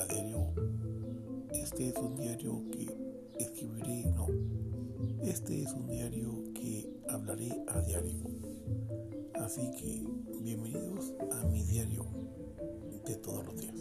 verdadero. Este es un diario que escribiré, no. Este es un diario que hablaré a diario. Así que bienvenidos a mi diario de todos los días.